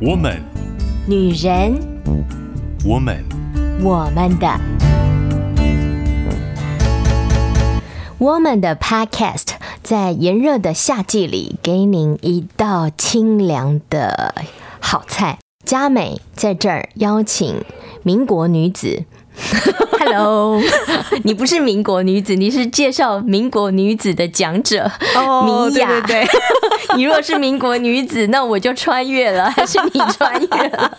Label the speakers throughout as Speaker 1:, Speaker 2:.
Speaker 1: 我们，
Speaker 2: 女人，
Speaker 1: 我们，
Speaker 2: 我们的，我们的 Podcast 在炎热的夏季里，给您一道清凉的好菜。佳美在这儿邀请民国女子。
Speaker 3: Hello，
Speaker 2: 你不是民国女子，你是介绍民国女子的讲者
Speaker 3: 哦，米
Speaker 2: 娅。
Speaker 3: 对对对，
Speaker 2: 你若是民国女子，那我就穿越了，还 是你穿越了？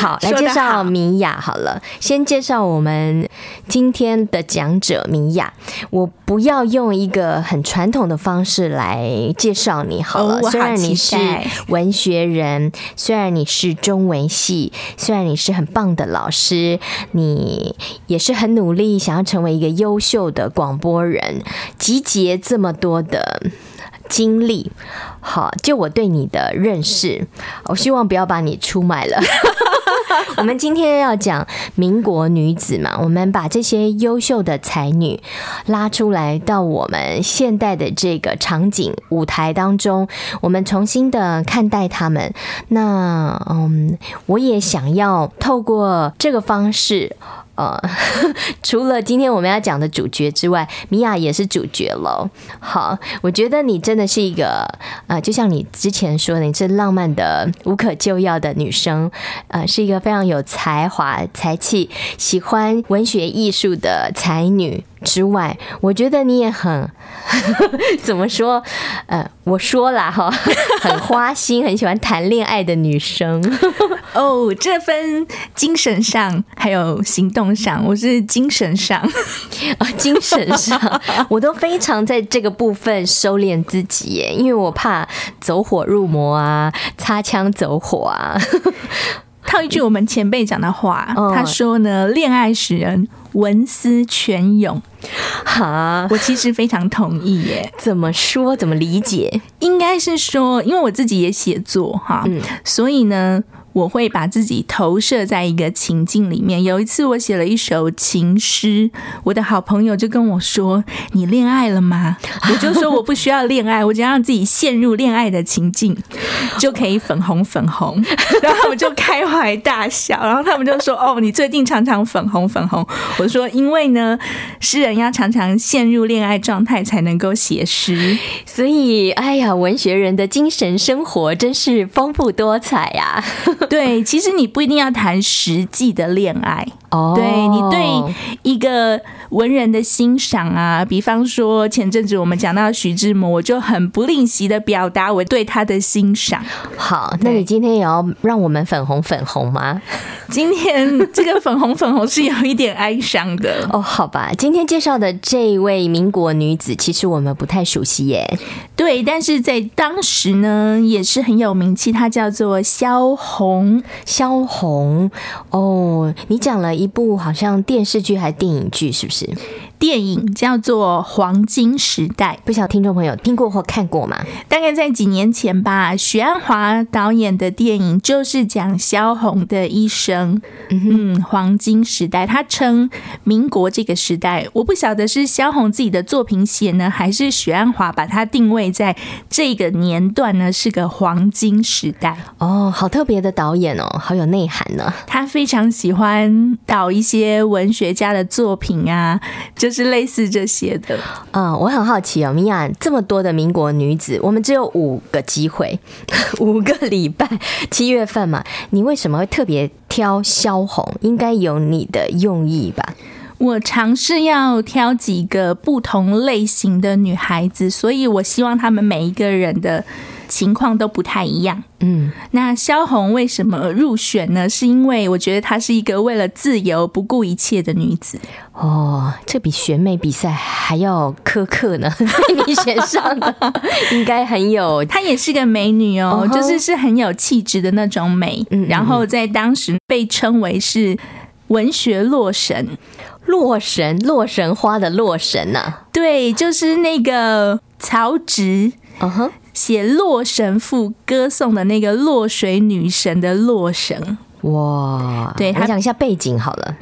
Speaker 2: 好，来介绍米娅好了。先介绍我们今天的讲者米娅。我不要用一个很传统的方式来介绍你好了。
Speaker 3: 哦、
Speaker 2: 虽然你是文学人，虽然你是中文系，虽然你是很棒的老师，你也是是很努力想要成为一个优秀的广播人，集结这么多的经历。好，就我对你的认识，我希望不要把你出卖了。我们今天要讲民国女子嘛，我们把这些优秀的才女拉出来到我们现代的这个场景舞台当中，我们重新的看待她们。那嗯，我也想要透过这个方式。呃，除了今天我们要讲的主角之外，米娅也是主角喽。好，我觉得你真的是一个呃，就像你之前说的，你是浪漫的、无可救药的女生，呃，是一个非常有才华、才气、喜欢文学艺术的才女。之外，我觉得你也很 怎么说？呃，我说了哈，很花心，很喜欢谈恋爱的女生。
Speaker 3: 哦，这分精神上还有行动上，我是精神上
Speaker 2: 啊，精神上我都非常在这个部分收敛自己耶，因为我怕走火入魔啊，擦枪走火啊。
Speaker 3: 套一句我们前辈讲的话，他说呢：“恋爱使人文思泉涌。”
Speaker 2: 哈，
Speaker 3: 我其实非常同意耶。
Speaker 2: 怎么说？怎么理解？
Speaker 3: 应该是说，因为我自己也写作哈，嗯，所以呢。我会把自己投射在一个情境里面。有一次，我写了一首情诗，我的好朋友就跟我说：“你恋爱了吗？” 我就说：“我不需要恋爱，我只要让自己陷入恋爱的情境，就可以粉红粉红。”然后我就开怀大笑。然后他们就说：“哦，你最近常常粉红粉红。”我说：“因为呢，诗人要常常陷入恋爱状态才能够写诗。
Speaker 2: 所以，哎呀，文学人的精神生活真是丰富多彩呀。”
Speaker 3: 对，其实你不一定要谈实际的恋爱哦。对，你对一个文人的欣赏啊，比方说前阵子我们讲到徐志摩，我就很不吝惜的表达我对他的欣赏。
Speaker 2: 好，那你今天也要让我们粉红粉红吗？
Speaker 3: 今天这个粉红粉红是有一点哀伤的
Speaker 2: 哦。好吧，今天介绍的这位民国女子，其实我们不太熟悉耶。
Speaker 3: 对，但是在当时呢，也是很有名气。她叫做萧红，
Speaker 2: 萧红。哦，你讲了一部好像电视剧还是电影剧，是不是？
Speaker 3: 嗯。电影叫做《黄金时代》，
Speaker 2: 不晓得听众朋友听过或看过吗？
Speaker 3: 大概在几年前吧。许鞍华导演的电影就是讲萧红的一生。嗯，黄金时代，他称民国这个时代。我不晓得是萧红自己的作品写呢，还是许鞍华把它定位在这个年段呢？是个黄金时代。
Speaker 2: 哦，好特别的导演哦，好有内涵呢。
Speaker 3: 他非常喜欢导一些文学家的作品啊。就是类似这些的，
Speaker 2: 嗯，我很好奇哦，米娅这么多的民国女子，我们只有五个机会，五个礼拜，七月份嘛，你为什么会特别挑萧红？应该有你的用意吧？
Speaker 3: 我尝试要挑几个不同类型的女孩子，所以我希望她们每一个人的情况都不太一样。嗯，那萧红为什么入选呢？是因为我觉得她是一个为了自由不顾一切的女子。
Speaker 2: 哦，这比选美比赛还要苛刻呢。被 你选上的 应该很有，
Speaker 3: 她也是个美女哦，就是是很有气质的那种美。嗯，然后在当时被称为是文学洛神，
Speaker 2: 洛神，洛神花的洛神呐、啊。
Speaker 3: 对，就是那个曹植。嗯哼。写《洛神赋》歌颂的那个洛水女神的洛神，
Speaker 2: 哇！对，他讲一下背景好了。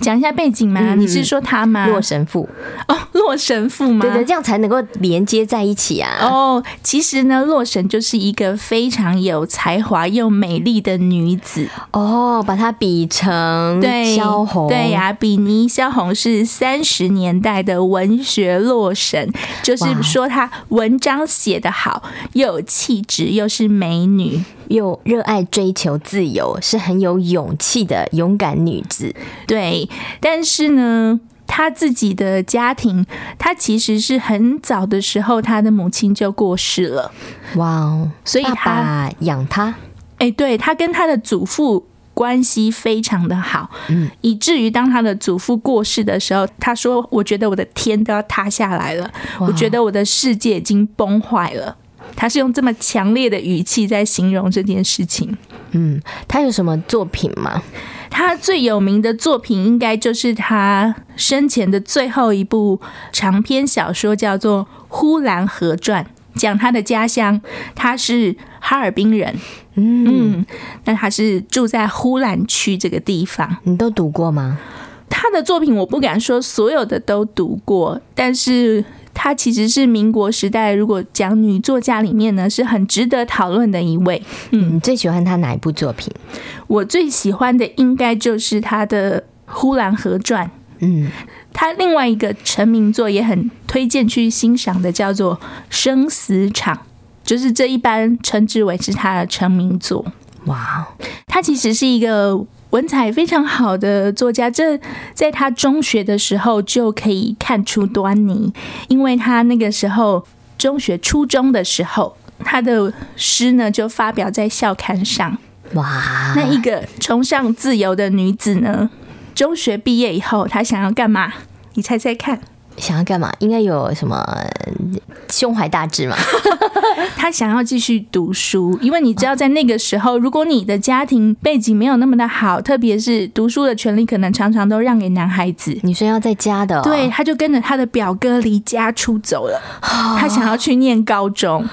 Speaker 3: 讲一下背景吗？嗯、你是说他吗？
Speaker 2: 洛神父
Speaker 3: 哦，洛神父吗？
Speaker 2: 对对，这样才能够连接在一起啊。
Speaker 3: 哦，其实呢，洛神就是一个非常有才华又美丽的女子。
Speaker 2: 哦，把她比成对萧红，
Speaker 3: 对呀、啊，比尼萧红是三十年代的文学洛神，就是说她文章写得好，又有气质，又是美女。
Speaker 2: 又热爱追求自由，是很有勇气的勇敢女子。
Speaker 3: 对，但是呢，他自己的家庭，他其实是很早的时候，他的母亲就过世了。
Speaker 2: 哇哦！
Speaker 3: 所以
Speaker 2: 他养他。
Speaker 3: 哎，对，他跟他的祖父关系非常的好，嗯，以至于当他的祖父过世的时候，他说：“我觉得我的天都要塌下来了，我觉得我的世界已经崩坏了。”他是用这么强烈的语气在形容这件事情。
Speaker 2: 嗯，他有什么作品吗？
Speaker 3: 他最有名的作品应该就是他生前的最后一部长篇小说，叫做《呼兰河传》，讲他的家乡。他是哈尔滨人，嗯，那他是住在呼兰区这个地方。
Speaker 2: 你都读过吗？
Speaker 3: 他的作品我不敢说所有的都读过，但是。她其实是民国时代，如果讲女作家里面呢，是很值得讨论的一位。
Speaker 2: 嗯，你最喜欢她哪一部作品？
Speaker 3: 我最喜欢的应该就是她的《呼兰河传》。嗯，她另外一个成名作也很推荐去欣赏的，叫做《生死场》，就是这一般称之为是她的成名作。哇，她其实是一个。文采非常好的作家，这在他中学的时候就可以看出端倪，因为他那个时候中学初中的时候，他的诗呢就发表在校刊上。哇，那一个崇尚自由的女子呢，中学毕业以后，她想要干嘛？你猜猜看。
Speaker 2: 想要干嘛？应该有什么胸怀大志嘛？
Speaker 3: 他想要继续读书，因为你知道，在那个时候，如果你的家庭背景没有那么的好，特别是读书的权利，可能常常都让给男孩子。
Speaker 2: 女生要在家的。哦，
Speaker 3: 对，他就跟着他的表哥离家出走了。他想要去念高中，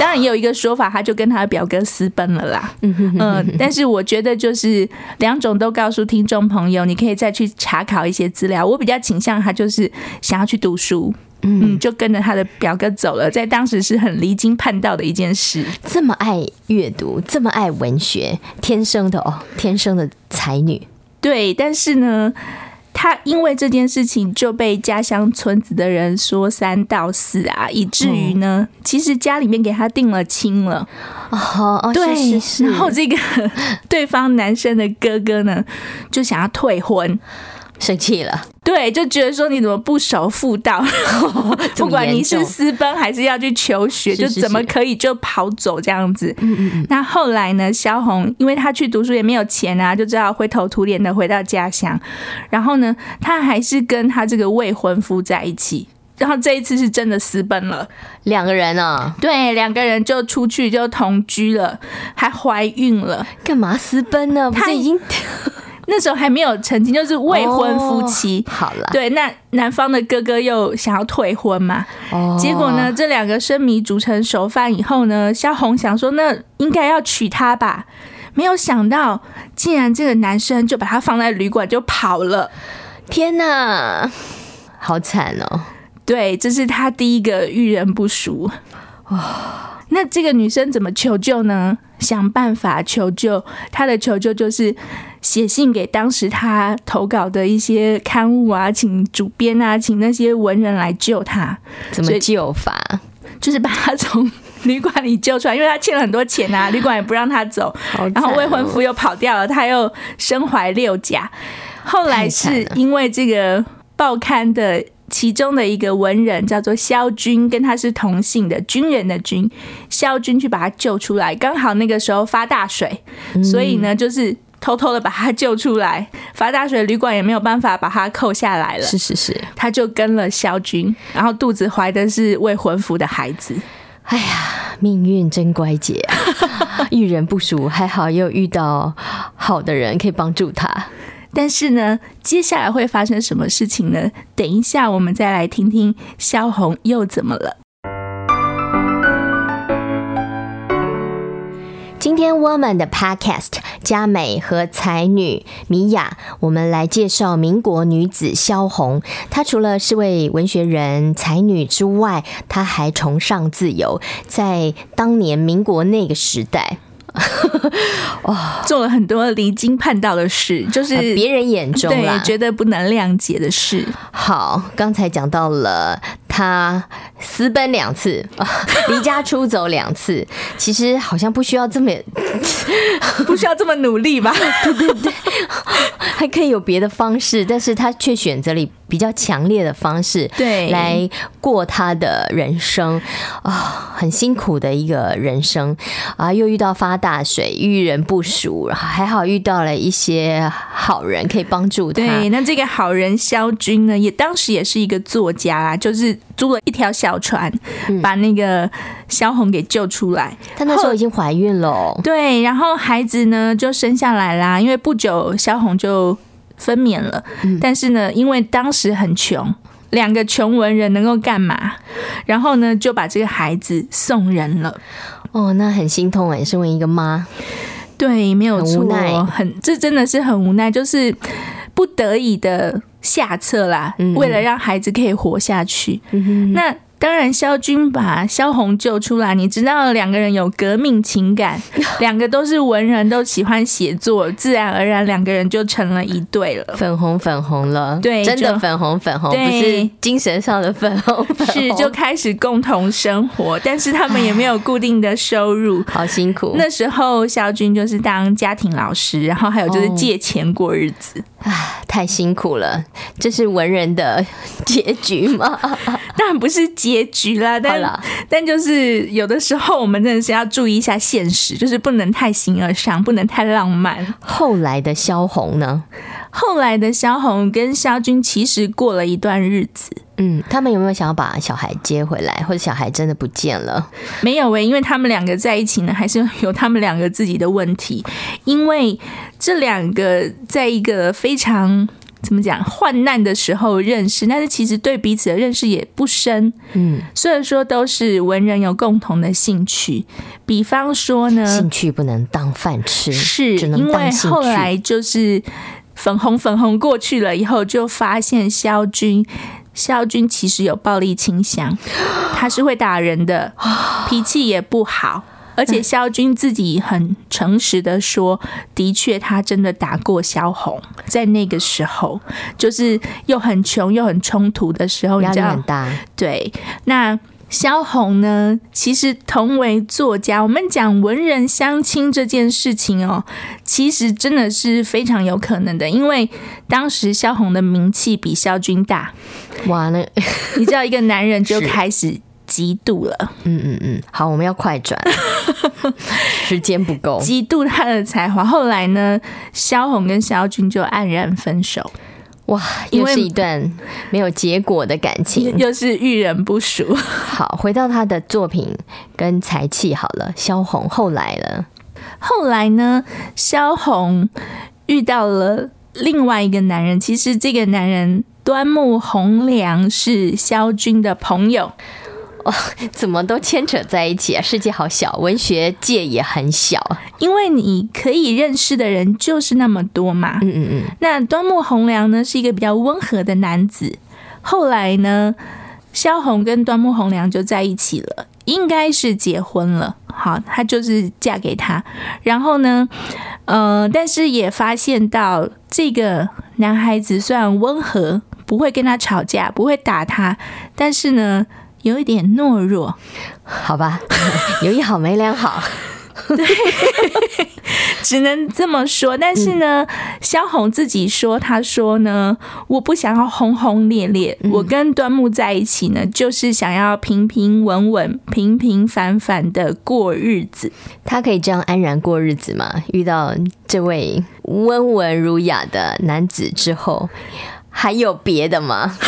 Speaker 3: 当然也有一个说法，他就跟他的表哥私奔了啦。嗯嗯，但是我觉得就是两种都告诉听众朋友，你可以再去查考一些资料。我比较倾向他就是想要。去读书，嗯，就跟着他的表哥走了，在当时是很离经叛道的一件事。
Speaker 2: 这么爱阅读，这么爱文学，天生的哦，天生的才女。
Speaker 3: 对，但是呢，他因为这件事情就被家乡村子的人说三道四啊，以至于呢，嗯、其实家里面给他定了亲了。哦，哦对，是是是，然后这个 对方男生的哥哥呢，就想要退婚。
Speaker 2: 生气了，
Speaker 3: 对，就觉得说你怎么不守妇道？不管你是私奔还是要去求学，就怎么可以就跑走这样子？是是是。那后来呢？萧红因为她去读书也没有钱啊，就只好灰头土脸的回到家乡。然后呢，她还是跟她这个未婚夫在一起。然后这一次是真的私奔了，
Speaker 2: 两个人啊，
Speaker 3: 对，两个人就出去就同居了，还怀孕了。
Speaker 2: 干嘛私奔呢？他已经？
Speaker 3: 那时候还没有成亲，就是未婚夫妻。
Speaker 2: 哦、好了，
Speaker 3: 对，那男方的哥哥又想要退婚嘛。哦。结果呢，这两个生米煮成熟饭以后呢，萧红想说，那应该要娶她吧。没有想到，竟然这个男生就把她放在旅馆就跑了。
Speaker 2: 天哪，好惨哦！
Speaker 3: 对，这是他第一个遇人不淑。哇、哦。那这个女生怎么求救呢？想办法求救，她的求救就是写信给当时她投稿的一些刊物啊，请主编啊，请那些文人来救她。
Speaker 2: 怎么救法？
Speaker 3: 就是把她从旅馆里救出来，因为她欠了很多钱啊，旅馆也不让她走，哦、然后未婚夫又跑掉了，她又身怀六甲。后来是因为这个报刊的。其中的一个文人叫做萧军，跟他是同姓的军人的军，萧军去把他救出来，刚好那个时候发大水，所以呢，就是偷偷的把他救出来。发大水，旅馆也没有办法把他扣下来了。
Speaker 2: 是是是，
Speaker 3: 他就跟了萧军，然后肚子怀的是未婚夫的孩子。
Speaker 2: 哎呀，命运真乖姐啊，遇人不淑，还好又遇到好的人可以帮助他。
Speaker 3: 但是呢，接下来会发生什么事情呢？等一下，我们再来听听萧红又怎么了。
Speaker 2: 今天 Woman 的 Podcast 佳美和才女米娅，我们来介绍民国女子萧红。她除了是位文学人才女之外，她还崇尚自由，在当年民国那个时代。
Speaker 3: 哦，做了很多离经叛道的事，就是
Speaker 2: 别人眼中
Speaker 3: 对觉得不能谅解的事。
Speaker 2: 好，刚才讲到了他私奔两次，离家出走两次，其实好像不需要这么
Speaker 3: 不需要这么努力吧？
Speaker 2: 对 对对，还可以有别的方式，但是他却选择了比较强烈的方式，
Speaker 3: 对，
Speaker 2: 来过他的人生。啊，很辛苦的一个人生。啊，又遇到发大水，遇人不熟，还好遇到了一些好人可以帮助他。
Speaker 3: 对，那这个好人肖军呢，也当时也是一个作家啦，就是租了一条小船，嗯、把那个萧红给救出来。
Speaker 2: 她那时候已经怀孕了，
Speaker 3: 对，然后孩子呢就生下来啦，因为不久萧红就。分娩了，但是呢，因为当时很穷，两个穷文人能够干嘛？然后呢，就把这个孩子送人了。
Speaker 2: 哦，那很心痛哎，身为一个妈，
Speaker 3: 对，没有错，
Speaker 2: 很无奈，
Speaker 3: 很，这真的是很无奈，就是不得已的下策啦，为了让孩子可以活下去。那。当然，萧军把萧红救出来。你知道，两个人有革命情感，两个都是文人，都喜欢写作，自然而然两个人就成了一对了，
Speaker 2: 粉红粉红了。
Speaker 3: 对，
Speaker 2: 真的粉红粉红，不是精神上的粉红粉红。
Speaker 3: 是，就开始共同生活，但是他们也没有固定的收入，
Speaker 2: 好辛苦。
Speaker 3: 那时候，萧军就是当家庭老师，然后还有就是借钱过日子。
Speaker 2: 啊，太辛苦了，这是文人的结局吗？
Speaker 3: 当然不是结局啦，但
Speaker 2: 啦
Speaker 3: 但就是有的时候我们真的是要注意一下现实，就是不能太形而上，不能太浪漫。
Speaker 2: 后来的萧红呢？
Speaker 3: 后来的萧红跟萧军其实过了一段日子。
Speaker 2: 嗯，他们有没有想要把小孩接回来，或者小孩真的不见了？
Speaker 3: 没有诶，因为他们两个在一起呢，还是有他们两个自己的问题。因为这两个在一个非常怎么讲患难的时候认识，但是其实对彼此的认识也不深。嗯，虽然说都是文人，有共同的兴趣，比方说呢，
Speaker 2: 兴趣不能当饭吃，
Speaker 3: 是。因为后来就是粉红粉红过去了以后，就发现萧军。萧军其实有暴力倾向，他是会打人的，脾气也不好，而且肖军自己很诚实的说，的确他真的打过萧红，在那个时候，就是又很穷又很冲突的时候，
Speaker 2: 压力很大。
Speaker 3: 对，那。萧红呢，其实同为作家，我们讲文人相亲这件事情哦，其实真的是非常有可能的，因为当时萧红的名气比萧军大，
Speaker 2: 哇，那
Speaker 3: 你知道一个男人就开始嫉妒了，
Speaker 2: 嗯嗯嗯，好，我们要快转，时间不够，
Speaker 3: 嫉妒他的才华，后来呢，萧红跟萧军就黯然分手。
Speaker 2: 哇，又是一段没有结果的感情，
Speaker 3: 又是遇人不淑。
Speaker 2: 好，回到他的作品跟才气好了。萧红后来了，
Speaker 3: 后来呢？萧红遇到了另外一个男人，其实这个男人端木蕻良是萧军的朋友。
Speaker 2: 哦，怎么都牵扯在一起啊？世界好小，文学界也很小。
Speaker 3: 因为你可以认识的人就是那么多嘛。
Speaker 2: 嗯嗯嗯。那
Speaker 3: 端木蕻良呢，是一个比较温和的男子。后来呢，萧红跟端木蕻良就在一起了，应该是结婚了。好，她就是嫁给他。然后呢，呃，但是也发现到这个男孩子虽然温和，不会跟他吵架，不会打他，但是呢。有一点懦弱，
Speaker 2: 好吧，有一好没两好，
Speaker 3: 对，只能这么说。但是呢，萧红自己说，他说呢，我不想要轰轰烈烈，我跟端木在一起呢，就是想要平平稳稳、平平凡凡的过日子。
Speaker 2: 他可以这样安然过日子吗？遇到这位温文儒雅的男子之后，还有别的吗？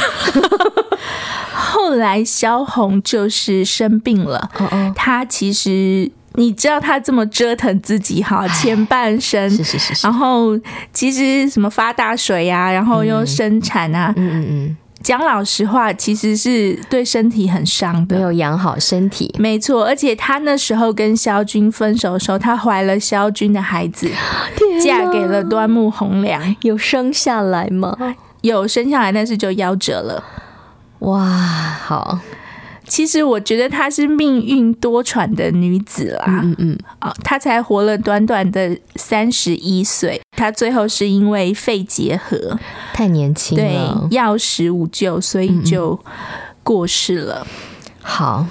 Speaker 3: 后来萧红就是生病了，他其实你知道他这么折腾自己哈，前半生
Speaker 2: 是是是，
Speaker 3: 然后其实什么发大水呀，然后又生产啊，
Speaker 2: 嗯嗯嗯，
Speaker 3: 讲老实话，其实是对身体很伤的，
Speaker 2: 没有养好身体。
Speaker 3: 没错，而且她那时候跟萧军分手的时候，她怀了萧军的孩子，嫁给了端木蕻良，
Speaker 2: 有生下来吗？
Speaker 3: 有生下来，但是就夭折了。
Speaker 2: 哇，好。
Speaker 3: 其实我觉得她是命运多舛的女子啦，
Speaker 2: 嗯嗯，
Speaker 3: 啊，她才活了短短的三十一岁，她最后是因为肺结核，
Speaker 2: 太年轻了，
Speaker 3: 对，药石无救，所以就过世了。
Speaker 2: 好，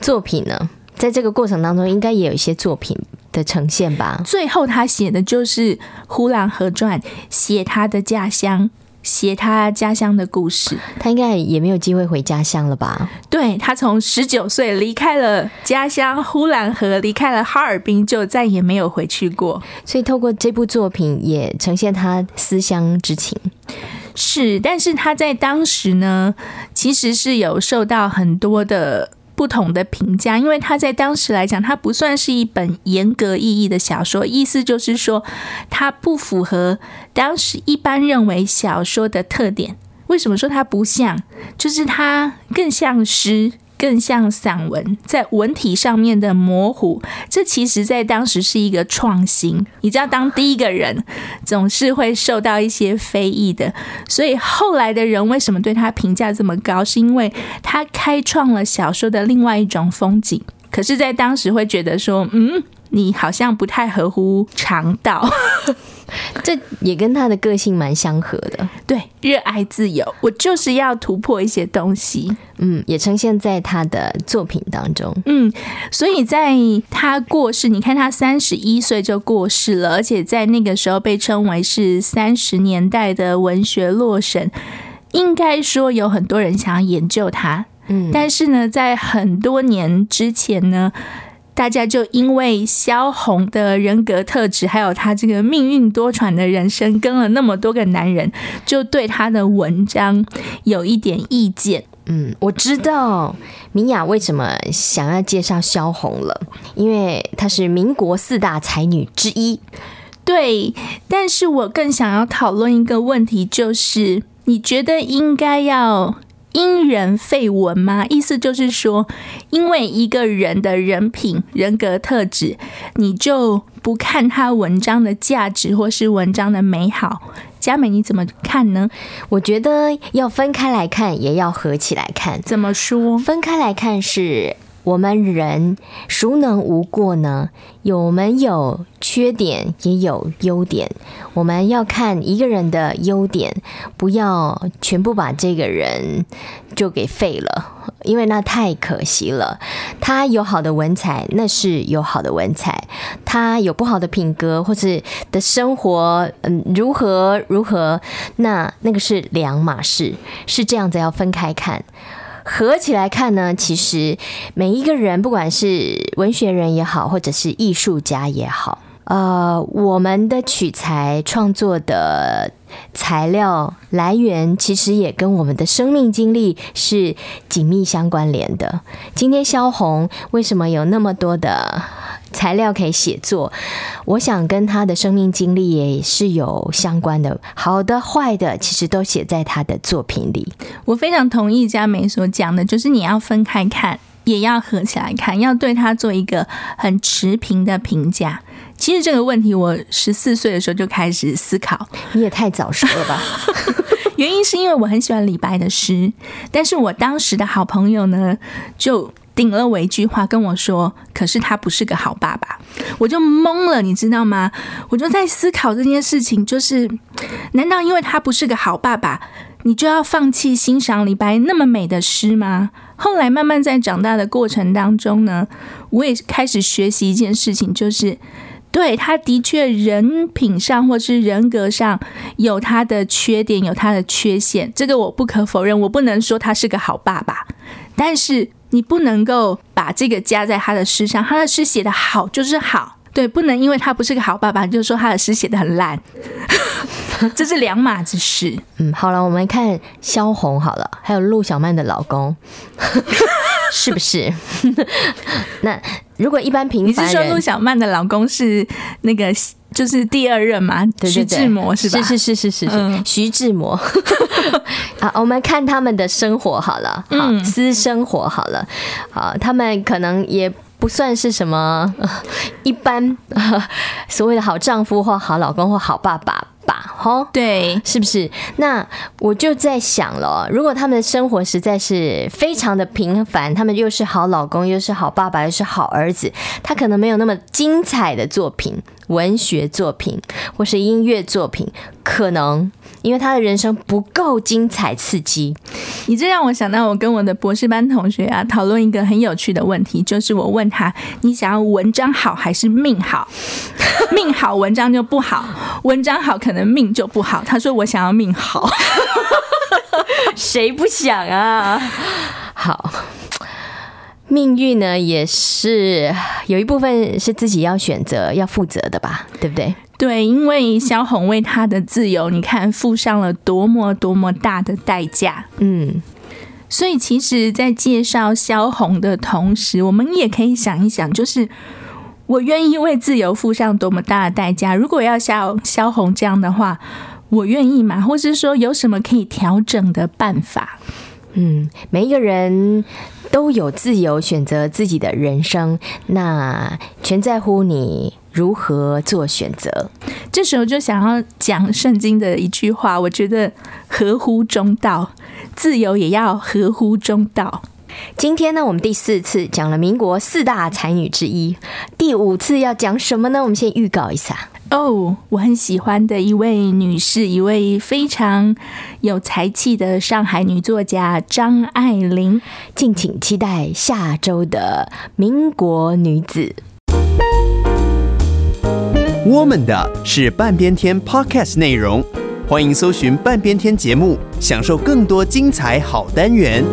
Speaker 2: 作品呢，在这个过程当中，应该也有一些作品的呈现吧？
Speaker 3: 最后她写的就是《呼兰河传》，写她的家乡。写他家乡的故事，
Speaker 2: 他应该也没有机会回家乡了吧？
Speaker 3: 对，他从十九岁离开了家乡呼兰河，离开了哈尔滨，就再也没有回去过。
Speaker 2: 所以透过这部作品，也呈现他思乡之情。
Speaker 3: 是，但是他在当时呢，其实是有受到很多的。不同的评价，因为他在当时来讲，他不算是一本严格意义的小说，意思就是说，它不符合当时一般认为小说的特点。为什么说它不像？就是它更像诗。更像散文，在文体上面的模糊，这其实在当时是一个创新。你知道，当第一个人总是会受到一些非议的，所以后来的人为什么对他评价这么高？是因为他开创了小说的另外一种风景。可是，在当时会觉得说，嗯。你好像不太合乎常道，
Speaker 2: 这也跟他的个性蛮相合的。
Speaker 3: 对，热爱自由，我就是要突破一些东西。
Speaker 2: 嗯，也呈现在他的作品当中。
Speaker 3: 嗯，所以在他过世，你看他三十一岁就过世了，而且在那个时候被称为是三十年代的文学洛神，应该说有很多人想要研究他。嗯，但是呢，在很多年之前呢。大家就因为萧红的人格特质，还有她这个命运多舛的人生，跟了那么多个男人，就对她的文章有一点意见。
Speaker 2: 嗯，我知道米娅为什么想要介绍萧红了，因为她是民国四大才女之一。
Speaker 3: 对，但是我更想要讨论一个问题，就是你觉得应该要。因人废文吗？意思就是说，因为一个人的人品、人格特质，你就不看他文章的价值或是文章的美好。佳美，你怎么看呢？
Speaker 2: 我觉得要分开来看，也要合起来看。
Speaker 3: 怎么说？
Speaker 2: 分开来看是。我们人孰能无过呢？有我们有缺点，也有优点。我们要看一个人的优点，不要全部把这个人就给废了，因为那太可惜了。他有好的文采，那是有好的文采；他有不好的品格，或是的生活，嗯，如何如何，那那个是两码事，是这样子，要分开看。合起来看呢，其实每一个人，不管是文学人也好，或者是艺术家也好，呃，我们的取材创作的材料来源，其实也跟我们的生命经历是紧密相关联的。今天萧红为什么有那么多的材料可以写作？我想跟他的生命经历也是有相关的，好的、坏的，其实都写在他的作品里。
Speaker 3: 我非常同意佳美所讲的，就是你要分开看，也要合起来看，要对他做一个很持平的评价。其实这个问题，我十四岁的时候就开始思考。
Speaker 2: 你也太早熟了吧？
Speaker 3: 原因是因为我很喜欢李白的诗，但是我当时的好朋友呢，就。顶了我一句话跟我说：“可是他不是个好爸爸。”我就懵了，你知道吗？我就在思考这件事情，就是难道因为他不是个好爸爸，你就要放弃欣赏李白那么美的诗吗？后来慢慢在长大的过程当中呢，我也开始学习一件事情，就是对他的确人品上或是人格上有他的缺点，有他的缺陷，这个我不可否认。我不能说他是个好爸爸，但是。你不能够把这个加在他的诗上，他的诗写的好就是好，对，不能因为他不是个好爸爸，就说他的诗写的很烂，这是两码子事。
Speaker 2: 嗯，好了，我们看萧红好了，还有陆小曼的老公 是不是？那如果一般平凡人，
Speaker 3: 你是说陆小曼的老公是那个就是第二任嘛？徐志摩是吧？
Speaker 2: 是是是是是是，嗯、徐志摩。啊，我们看他们的生活好了，好、嗯、私生活好了，啊，他们可能也不算是什么一般所谓的好丈夫或好老公或好爸爸。吧，哈，
Speaker 3: 对，
Speaker 2: 是不是？那我就在想了，如果他们的生活实在是非常的平凡，他们又是好老公，又是好爸爸，又是好儿子，他可能没有那么精彩的作品，文学作品或是音乐作品，可能。因为他的人生不够精彩刺激，
Speaker 3: 你这让我想到我跟我的博士班同学啊讨论一个很有趣的问题，就是我问他：你想要文章好还是命好？命好文章就不好，文章好可能命就不好。他说我想要命好，
Speaker 2: 谁不想啊？好，命运呢也是有一部分是自己要选择、要负责的吧，对不对？
Speaker 3: 对，因为萧红为他的自由，你看付上了多么多么大的代价。嗯，所以其实，在介绍萧红的同时，我们也可以想一想，就是我愿意为自由付上多么大的代价。如果要像萧红这样的话，我愿意吗？或是说，有什么可以调整的办法？
Speaker 2: 嗯，每一个人都有自由选择自己的人生，那全在乎你。如何做选择？
Speaker 3: 这时候就想要讲圣经的一句话，我觉得合乎中道，自由也要合乎中道。
Speaker 2: 今天呢，我们第四次讲了民国四大才女之一，第五次要讲什么呢？我们先预告一下
Speaker 3: 哦，oh, 我很喜欢的一位女士，一位非常有才气的上海女作家张爱玲，
Speaker 2: 敬请期待下周的民国女子。
Speaker 4: 我们的是半边天 Podcast 内容，欢迎搜寻半边天节目，享受更多精彩好单元。